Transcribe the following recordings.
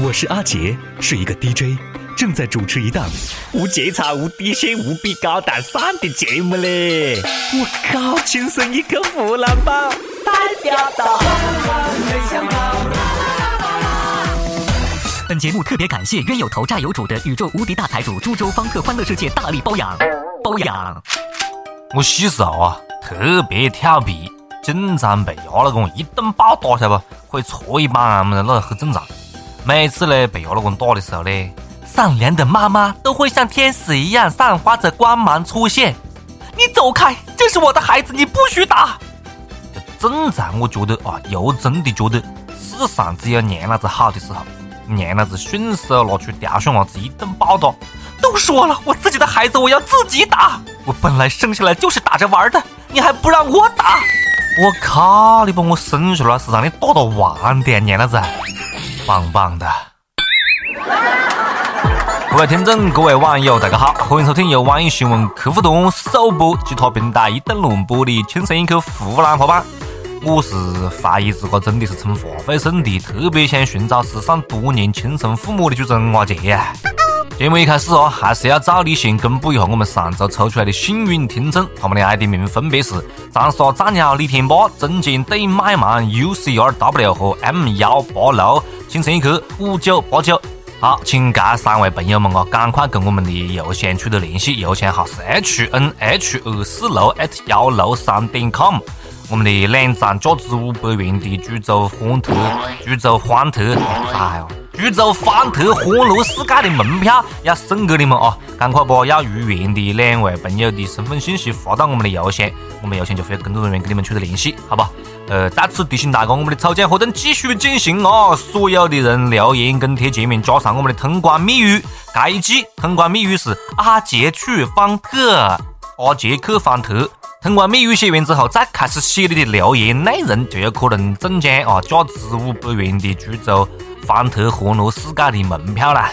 我是阿杰，是一个 DJ，正在主持一档无节操、无底线、无比高大上的节目嘞！我靠，亲生一个湖南宝，代表到。本节目特别感谢冤有头债有主的宇宙无敌大财主株洲方特欢乐世界大力包养，包养。我小时候啊，特别调皮，经常被压老公一顿暴打，晓得不？可以搓一板么的，那很正常。每次呢被压老公打的时候呢，善良的妈妈都会像天使一样散发着光芒出现。你走开，这是我的孩子，你不许打。正在我觉得啊，又真的觉得世上只有娘老子好的时候。娘老子迅速拿出吊扇娃子一顿暴打，都说了我自己的孩子我要自己打，我本来生下来就是打着玩的，你还不让我打？我靠！你把我生出来是让你打到完的，娘老子，棒棒的！各位听众，各位网友，大家好，欢迎收听由网易新闻客户端首播、其他平台一等轮播的《轻声一口湖南话版》。我是怀疑自个真的是充话费送的特别想寻找失散多年亲生父母的主持人阿杰呀！节目一开始哦，还是要照例先公布一下我们上周抽出来的幸运听众，他们的 ID 名分别是长沙战鸟李天霸、中间对麦芒 UCRW 和 M 幺八六，轻声一刻五九八九。好，请这三位朋友们啊，赶快跟我们的邮箱取得联系，邮箱号是 hnh 二四六幺六三点 com。我们的两张价值五百元的株洲欢特、株洲欢特，哎哟，株洲欢特欢乐世界的门票要送给你们啊！赶快把要入园的两位朋友的身份信息发到我们的邮箱，我们邮箱就会有工作人员跟你们取得联系，好吧？呃，再次提醒大家，我们的抽奖活动继续进行啊！所有的人留言跟贴界面加上我们的通关密语，这一季通关密语是阿杰去方特，阿杰去方特。通关密语写完之后，再开始写你的留言内容，就有可能中奖啊！价值五百元的株洲方特欢乐世界的门票啦！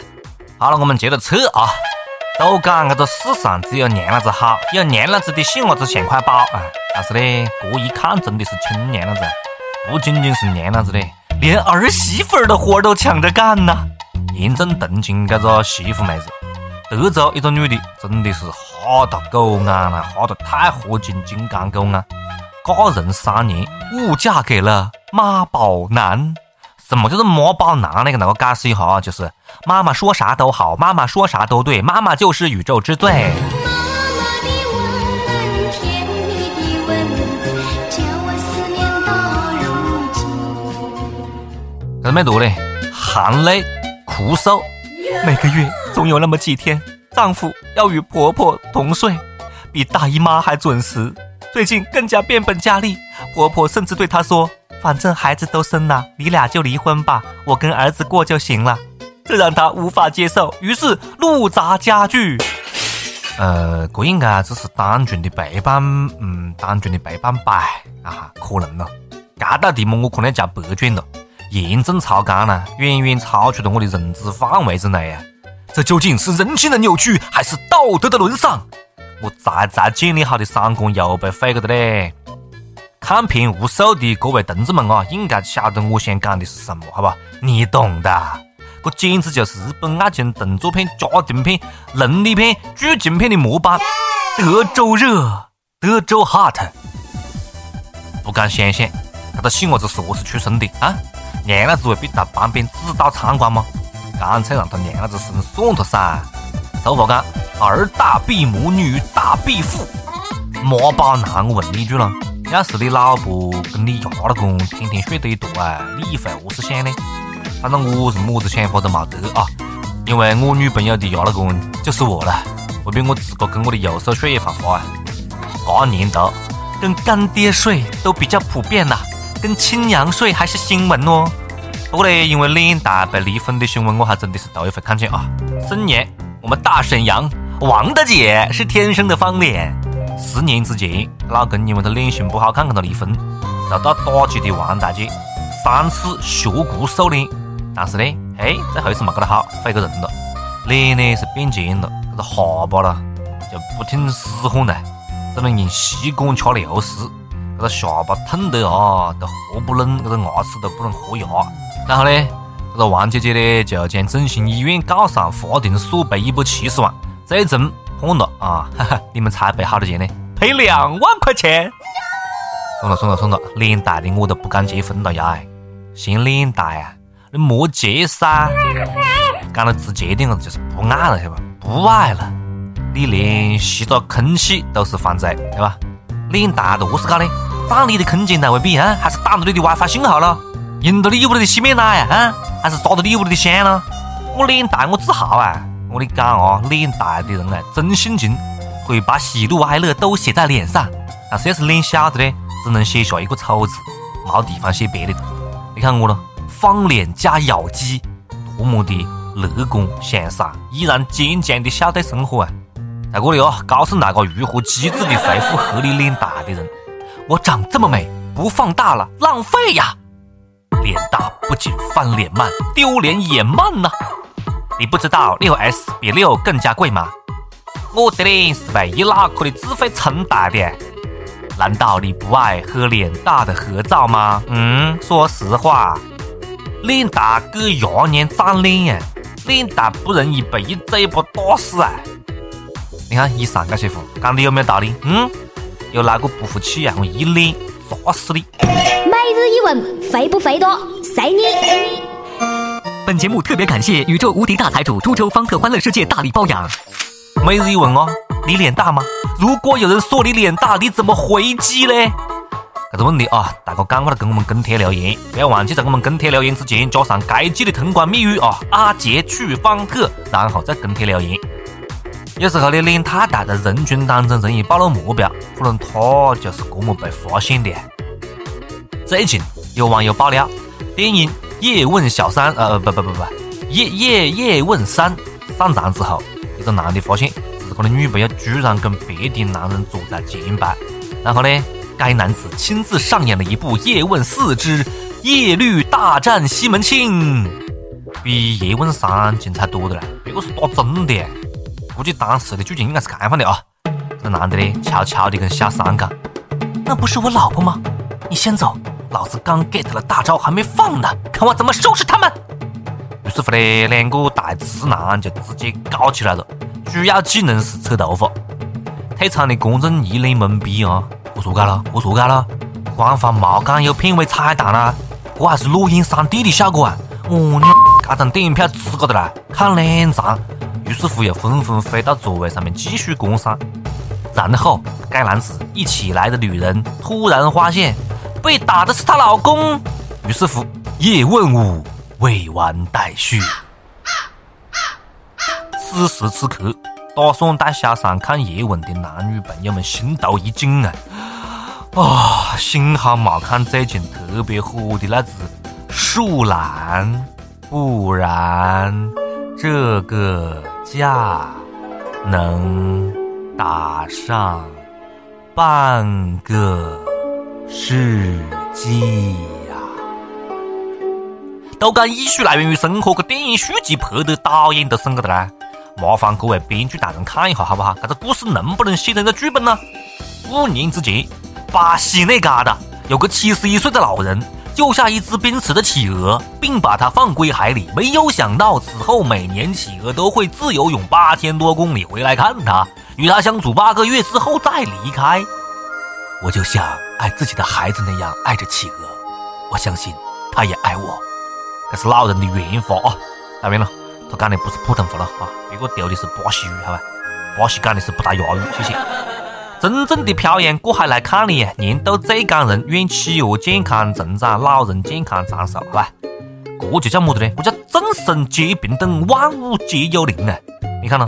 好了，我们接着扯啊！都讲这个世上只有娘老子好，有娘老子的细伢子像块宝啊！但是呢，这一看真的是亲娘老子，不仅仅是娘老子的，连儿媳妇儿的活都抢着干呐！严重同情这个媳妇妹子。德州一个女的真的是哈到狗眼了，哈到太合金金刚狗眼。嫁人三年，误嫁给了妈宝男。什么叫做妈宝男？那个那个解释一下啊，就是妈妈说啥都好，妈妈说啥都对，妈妈就是宇宙之最。这没读嘞，含泪哭诉。每个月总有那么几天，丈夫要与婆婆同睡，比大姨妈还准时。最近更加变本加厉，婆婆甚至对她说：“反正孩子都生了，你俩就离婚吧，我跟儿子过就行了。”这让她无法接受，于是怒砸家具。呃，这应该只是单纯的陪伴，嗯，单纯的陪伴吧？啊，可能了。这道题目我可能要交白卷了。严重超纲了，远远超出了我的认知范围之内啊！这究竟是人性的扭曲，还是道德的沦丧？我才才建立好的三观又被毁了的嘞！看片无数的各位同志们啊，应该晓得我想讲的是什么，好吧？你懂的，这简直就是日本爱情动作片、家庭片、伦理片、剧情片的模板。德州热，德州 hot，不敢想象，这个细伢子是何时出生的啊？娘老子会被在旁边指导参观吗？干脆让他娘老子生算了噻。俗话讲，儿大必母，女大必父。妈宝男，我问你一句了，要是你老婆跟你家老公天天睡在一坨啊，你会何是想呢？反正我是么子想法都冇得啊，因为我女朋友的家老公就是我了。未必我自个跟我的右手睡一番花啊。这年头，跟干爹睡都比较普遍了。跟亲娘睡还是新闻哦，不过呢，因为脸大被离婚的新闻，我还真的是头一回看见啊。沈年，我们大沈阳王大姐是天生的方脸。十年之前，老公因为她脸型不好看跟她离婚，受到打击的王大姐三次削骨瘦脸，但是呢，嘿，这回事没搞得好，毁个人了。脸呢是变尖了，这个下巴了就不听使唤了，只能用吸管吃流食。这个下巴痛得啊，都合不拢，这个牙齿都不能合牙。然后呢，这个王姐姐呢，就将整形医院告上法庭，索赔一百七十万，最终判了啊！哈哈，你们猜赔好多钱呢？赔两万块钱。算了算了算了，脸大的我都不敢结婚了呀！嫌脸大呀？你莫结噻！讲得直接点子就是不爱了，晓得吧？不爱了，你连吸到空气都是犯罪，对吧？脸大了，何是搞的？打你的空间才会比啊？还是挡着你的 WiFi 信号了？用到你屋里的洗面奶啊？啊？还是抓到你屋里的香了？我脸大，我自豪啊！我跟你讲啊，脸大的人啊，真性情，可以把喜怒哀乐都写在脸上。但是要是脸小的呢，只能写下一个丑字，没地方写别的。你看我了，方脸加咬肌，多么的乐观向上，依然坚强的笑对生活啊！在这里哦，告诉大家如何机智的回复合理脸大的人。我长这么美，不放大了浪费呀！脸大不仅翻脸慢，丢脸也慢呢。你不知道六 S 比六更加贵吗？我的脸是被一脑壳的智慧撑大的。难道你不爱和脸大的合照吗？嗯，说实话，脸大给牙娘长脸，脸大不容易被一嘴巴打死啊！你看以上这些话讲的有没有道理？嗯。有哪个不服气啊？我一脸砸死你！每日一问，肥不肥多？随你。本节目特别感谢宇宙无敌大财主株洲方特欢乐世界大力包养。每日一问哦，你脸大吗？如果有人说你脸大，你怎么回击呢？这个问题啊，大哥赶快来跟我们跟帖留言，不要忘记在我们跟帖留言之前加上该记的通关密语啊，阿杰去方特，然后再跟帖留言。有时候你脸太大，在人群当中容易暴露目标，可能他就是这么被发现的。最近有网友爆料，电影《叶问小三》呃不不不不，《叶叶叶问三》上场之后，一个男的发现自己的女朋友居然跟别的男人坐在前排，然后呢，该男子亲自上演了一部《叶问四之叶绿大战西门庆》，比《叶问三》精彩多的了，别个是打真的。估计当时的剧情应该是这样的啊，这男的呢，悄悄的跟小三讲：“那不是我老婆吗？你先走，老子刚 get 了大招还没放呢，看我怎么收拾他们。”于是乎呢，两个大直男就直接搞起来了，主要技能是扯头发。退场的观众一脸懵逼啊，我说干了？我说干了？官方没讲有片尾彩蛋啊，这还是录音 3D 的效果啊！我娘，这张电影票值个的啦，看两场。于是乎，又纷纷飞到座位上面继续观赏。然后，该男子一起来的女人突然发现被打的是她老公。于是乎，叶问五未完待续。此时此刻，打算带小三看叶问的男女朋友们心头一惊啊！啊，幸好没看最近特别火的那只树懒，不然这个。架能打上半个世纪呀！都讲艺术来源于生活，个电影续集拍的导演都审个的啦。麻烦各位编剧大人看一下好不好？这个故事能不能写成个剧本呢？五年之前，巴西那旮瘩有个七十一岁的老人。救下一只濒死的企鹅，并把它放归海里。没有想到，此后每年企鹅都会自由泳八千多公里回来看它，与它相处八个月之后再离开。我就像爱自己的孩子那样爱着企鹅，我相信它也爱我。这是老人的原话啊，看明了？他讲的不是普通话了啊，别个丢的是巴西语，好吧？巴西讲的是不带押韵，谢谢。真正的漂洋过海来看你，年度最感人，愿企鹅健康成长，老人健康长寿，好吧？这就叫么子呢？这叫众生皆平等，万物皆有灵啊！你看咯，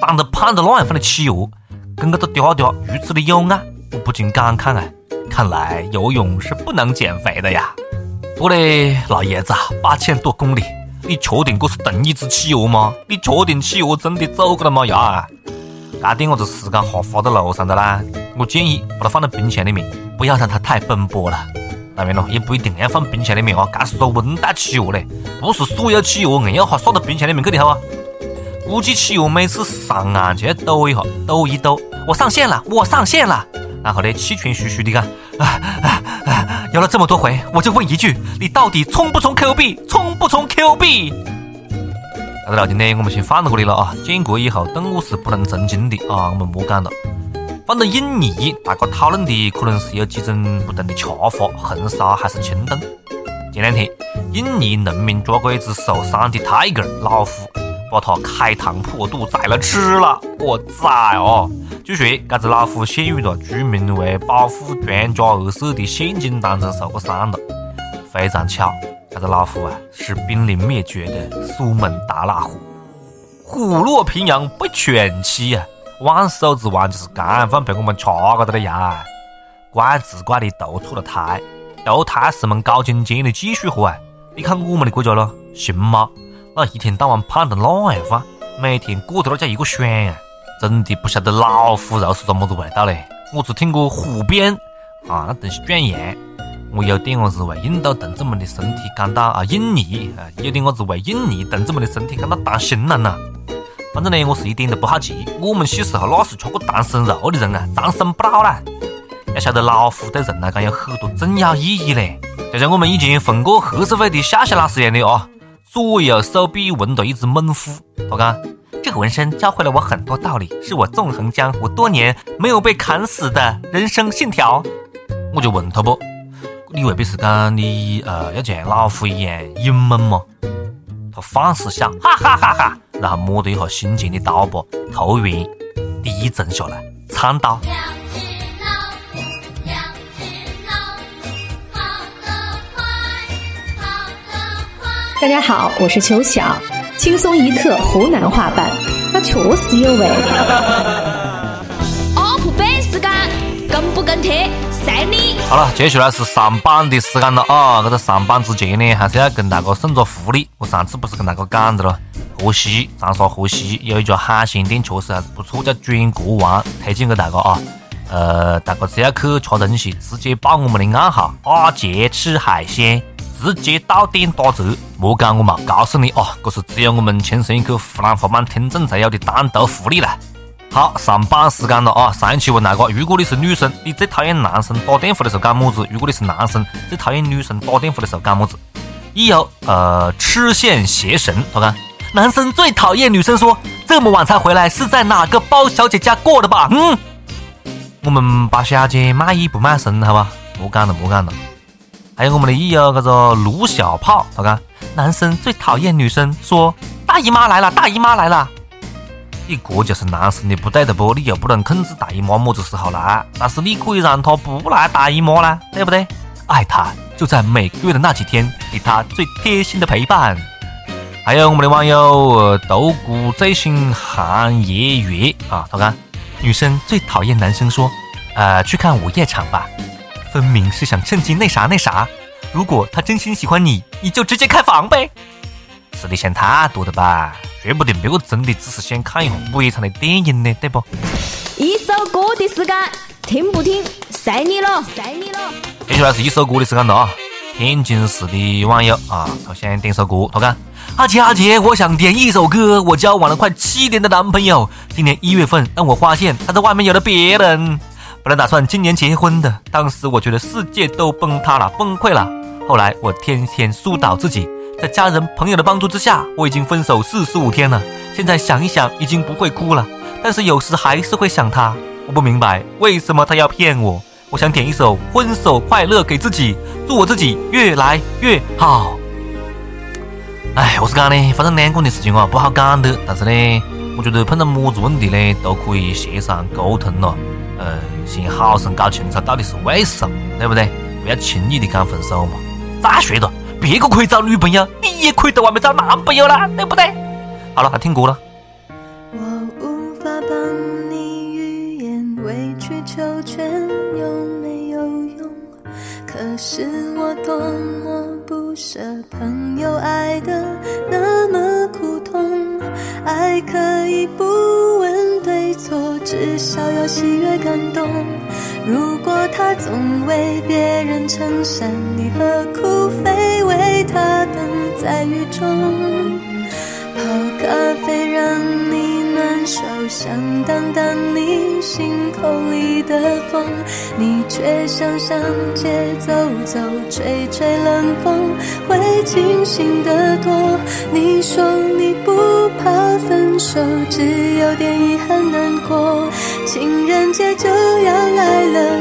长得胖得那样的企鹅，跟这个嗲嗲如此的有爱，我不禁感慨啊！看来游泳是不能减肥的呀！不嘞，老爷子，八千多公里，你确定这是同一只企鹅吗？你确定企鹅真的走过了吗呀？这点我子时间哈花在路上的啦，我建议把它放在冰箱里面，不要让它太奔波了。当然了，也不一定要放冰箱里面啊，这是说温带企鹅嘞，不是所有企鹅硬要哈撒到冰箱里面去的好啊。估计企鹅每次上岸就要抖一下，抖一抖，我上线了，我上线了。然后呢，气喘吁吁的讲，啊啊啊，摇了这么多回，我就问一句，你到底充不充 Q 币？充不充 Q 币？那个老金呢，我们先放到这里了啊，建国以后动物是不能成精的啊，我们莫讲了。放到印尼，大家讨论的可能是有几种不同的吃法，红烧还是清炖。前两天，印尼农民抓过一只受伤的 tiger 老虎，把它开膛破肚宰了吃了。我宰哦！据说这只老虎陷入了居民为保护专家而设的陷阱当中受过伤了。非常巧，这只老虎啊是濒临灭绝的苏门答腊虎，虎落平阳被犬欺呀！万寿之王就是刚放被我们吃个的了呀！怪只怪你投错了胎。投胎是门高精尖的技术活啊！你看我们的国家咯，行吗？那一天到晚胖得那样饭，每天过得那叫一个爽啊！真的不晓得老虎肉是怎么子味道嘞？我只听过虎鞭啊，那东西壮阳。我有点子为印度同志们的身体感到啊，印尼啊，有点子为印尼同志们的身体感到担心了呢。反正呢，我是一点都不好奇。我们小时候那是吃过唐僧肉的人啊，长生不老啦。要晓得老虎对人来讲有很多重要意义嘞，就像我们以前混过黑社会的夏夏老师一样的啊，左右手臂纹着一只猛虎。他讲这个纹身教会了我很多道理，是我纵横江湖多年没有被砍死的人生信条。我就问他不，你未必是讲你呃要像老虎一样勇猛吗？他放肆笑，哈哈哈哈，然后摸了一下心前的刀疤，头晕低沉下来，唱道。大家好，我是秋晓，轻松一刻湖南话版，那确实有味。up 版时间，跟不跟贴，好了，接下来是上榜的时间了啊！这个上榜之前呢，还是要跟大家送个福利。我上次不是跟大家讲的了，河西长沙河西有一家海鲜店，确实还是不错，叫转国王，推荐给大家啊。呃，大家只要去吃东西，直接报我们的暗号“阿杰吃海鲜”。直接到店打折，莫讲我冇告诉你哦，这是只有我们亲生一个湖南话版听众才有的单独福利了。好，上班时间了啊！上一期问大家，如果你是女生，你最讨厌男生打电话的时候干么子？如果你是男生，最讨厌女生打电话的时候干么子？一有呃，痴线邪神，他看男生最讨厌女生说这么晚才回来，是在哪个包小姐家过的吧？嗯，我们包小姐卖艺不卖身，好吧？莫讲了，莫讲了。还有我们的益友，这个卢小炮，他讲男生最讨厌女生说大姨妈来了，大姨妈来了。你这就是男生的不对的不？你又不能控制大姨妈么子时候来，但是你可以让她不来大姨妈啦，对不对？爱她就在每个月的那几天，给她最贴心的陪伴。还有我们的网友独孤最新寒夜月啊，他看女生最讨厌男生说，呃，去看午夜场吧。分明是想趁机那啥那啥。如果他真心喜欢你，你就直接开房呗。是你想太多了吧？说不定别个真的只是想看一下午夜场的电影呢，对不？一首歌的时间，听不听随你了，随你了。接下来是一首歌的时间了啊！天津市的网友啊，他想点首歌，他讲：阿杰阿杰，我想点一首歌。我交往了快七年的男朋友，今年一月份让我发现他在外面有了别人。本来打算今年结婚的，当时我觉得世界都崩塌了，崩溃了。后来我天天疏导自己，在家人朋友的帮助之下，我已经分手四十五天了。现在想一想，已经不会哭了，但是有时还是会想他。我不明白为什么他要骗我。我想点一首《分手快乐》给自己，祝我自己越来越好。哎，我是讲呢，反正两个人的事情啊，不好讲的。但是呢，我觉得碰到么子问题呢，都可以协商沟通了。呃，先好生搞清楚到底是为什么，对不对？不要轻易的讲分手嘛。再说的，别个可以找女朋友，你也可以在外面找男朋友啦，对不对？好了，来听歌了。我无法帮你预言，委曲求全有没有用？可是我多么不舍，朋友爱的那么苦痛，爱可以不问对错，至少要喜悦感动。如果他总为别人撑伞，你何苦非为他等在雨中？泡咖啡让你暖手，想挡挡你。心口里的风，你却想上街走走，吹吹冷风，会清醒得多。你说你不怕分手，只有点遗憾难过。情人节就，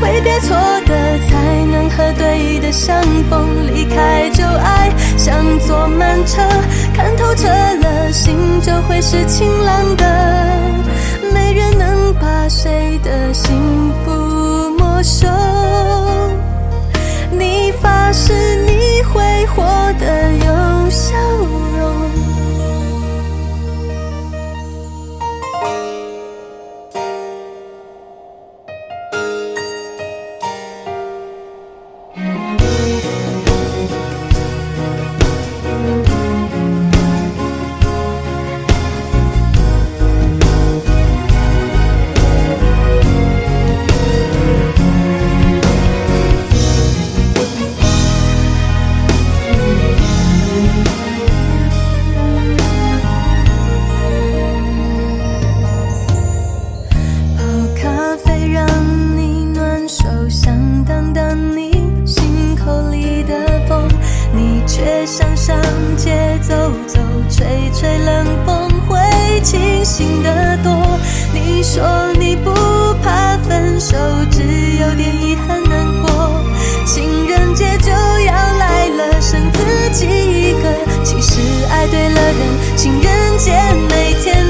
挥别错的，才能和对的相逢。离开旧爱，像坐慢车，看透彻了，心就会是晴朗的。没人能把谁的心街走走，吹吹冷风，会清醒得多。你说你不怕分手，只有点遗憾难过。情人节就要来了，剩自己一个。其实爱对了人，情人节每天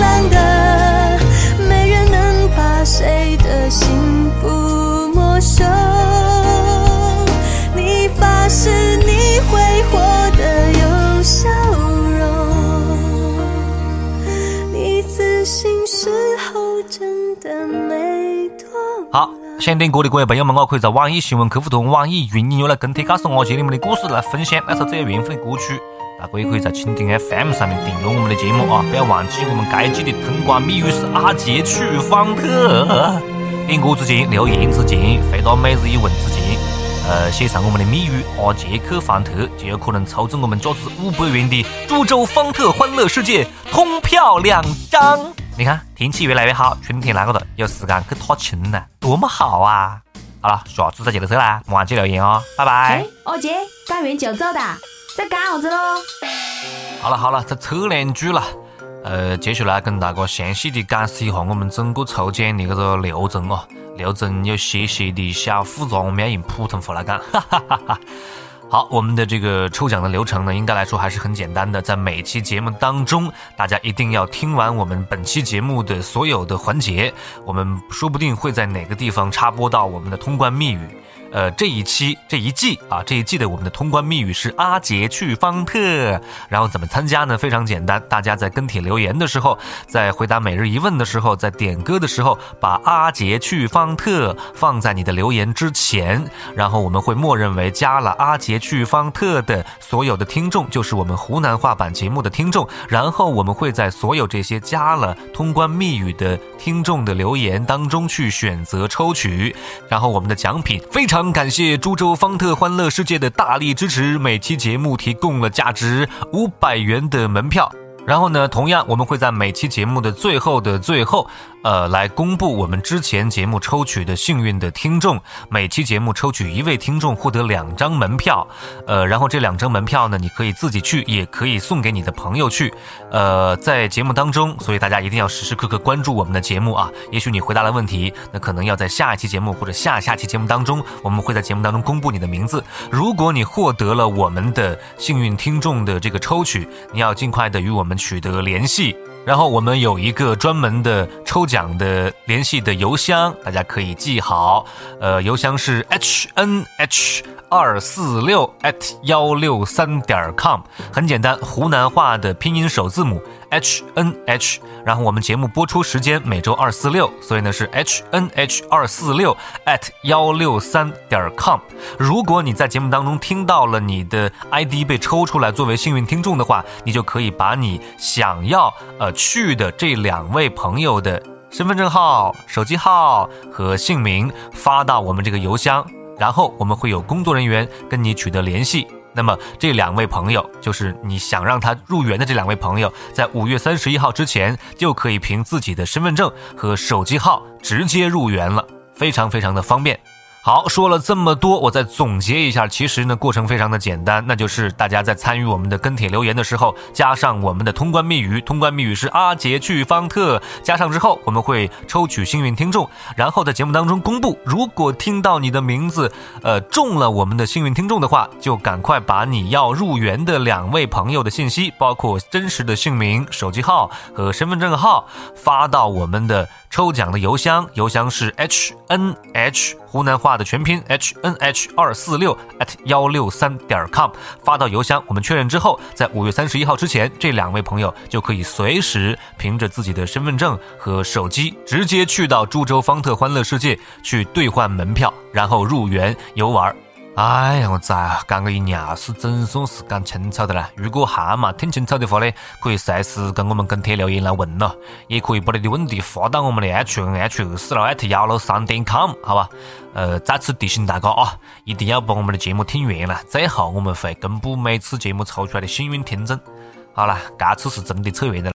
想点歌的各位朋友们，我可以在网易新闻客户端、网易云音乐来跟帖告诉我些你们的故事，来分享那首最有缘分的歌曲。大家也可以在蜻蜓 FM 上面订阅我们的节目啊！不要忘记我们该季的通关密语是阿杰去方特。点歌之前、留言之前、回答每日一问之前，呃，写上我们的密语“阿杰去方特”，就有可能抽中我们价值五百元的株洲方特欢乐世界通票两张。你看，天气越来越好，春天来了的，有时间去踏青了，多么好啊！好了，下次再接着说啦，莫忘记留言哦，拜拜哎。，二姐，干完就走的，在干啥子喽？好了好了，再扯两句了。呃，接下来跟大家详细的解释一下我们整个抽奖的这个流程哦。流程有些些的小复杂，我们要用普通话来讲。哈哈哈哈。好，我们的这个抽奖的流程呢，应该来说还是很简单的。在每期节目当中，大家一定要听完我们本期节目的所有的环节，我们说不定会在哪个地方插播到我们的通关密语。呃，这一期这一季啊，这一季的我们的通关密语是阿杰去方特。然后怎么参加呢？非常简单，大家在跟帖留言的时候，在回答每日一问的时候，在点歌的时候，把阿杰去方特放在你的留言之前，然后我们会默认为加了阿杰去方特的所有的听众就是我们湖南话版节目的听众，然后我们会在所有这些加了通关密语的听众的留言当中去选择抽取，然后我们的奖品非常感谢株洲方特欢乐世界的大力支持，每期节目提供了价值五百元的门票。然后呢，同样我们会在每期节目的最后的最后，呃，来公布我们之前节目抽取的幸运的听众。每期节目抽取一位听众，获得两张门票。呃，然后这两张门票呢，你可以自己去，也可以送给你的朋友去。呃，在节目当中，所以大家一定要时时刻刻关注我们的节目啊。也许你回答了问题，那可能要在下一期节目或者下下期节目当中，我们会在节目当中公布你的名字。如果你获得了我们的幸运听众的这个抽取，你要尽快的与我们。取得联系，然后我们有一个专门的抽奖的联系的邮箱，大家可以记好，呃，邮箱是 h n h 二四六 at 幺六三点 com，很简单，湖南话的拼音首字母。H n h，然后我们节目播出时间每周二四六，所以呢是 h n h 二四六 at 幺六三点 com。如果你在节目当中听到了你的 ID 被抽出来作为幸运听众的话，你就可以把你想要呃去的这两位朋友的身份证号、手机号和姓名发到我们这个邮箱，然后我们会有工作人员跟你取得联系。那么这两位朋友，就是你想让他入园的这两位朋友，在五月三十一号之前，就可以凭自己的身份证和手机号直接入园了，非常非常的方便。好，说了这么多，我再总结一下。其实呢，过程非常的简单，那就是大家在参与我们的跟帖留言的时候，加上我们的通关密语，通关密语是阿杰去方特，加上之后，我们会抽取幸运听众，然后在节目当中公布。如果听到你的名字，呃，中了我们的幸运听众的话，就赶快把你要入园的两位朋友的信息，包括真实的姓名、手机号和身份证号，发到我们的抽奖的邮箱，邮箱是 h n h 湖南话。的全拼 h n h 二四六 at 幺六三点 com 发到邮箱，我们确认之后，在五月三十一号之前，这两位朋友就可以随时凭着自己的身份证和手机，直接去到株洲方特欢乐世界去兑换门票，然后入园游玩。哎呀，我咋讲个一样是总算是讲清楚的了。如果还没听清楚的话呢，可以随时跟我们跟帖留言来问咯，也可以把你的问题发到我们的 h n h 二四六 at 幺六三点 com，好吧？呃，再次提醒大家啊，一定要把我们的节目听完了，最后我们会公布每次节目抽出来的幸运听众。好了，这次是真的扯远了。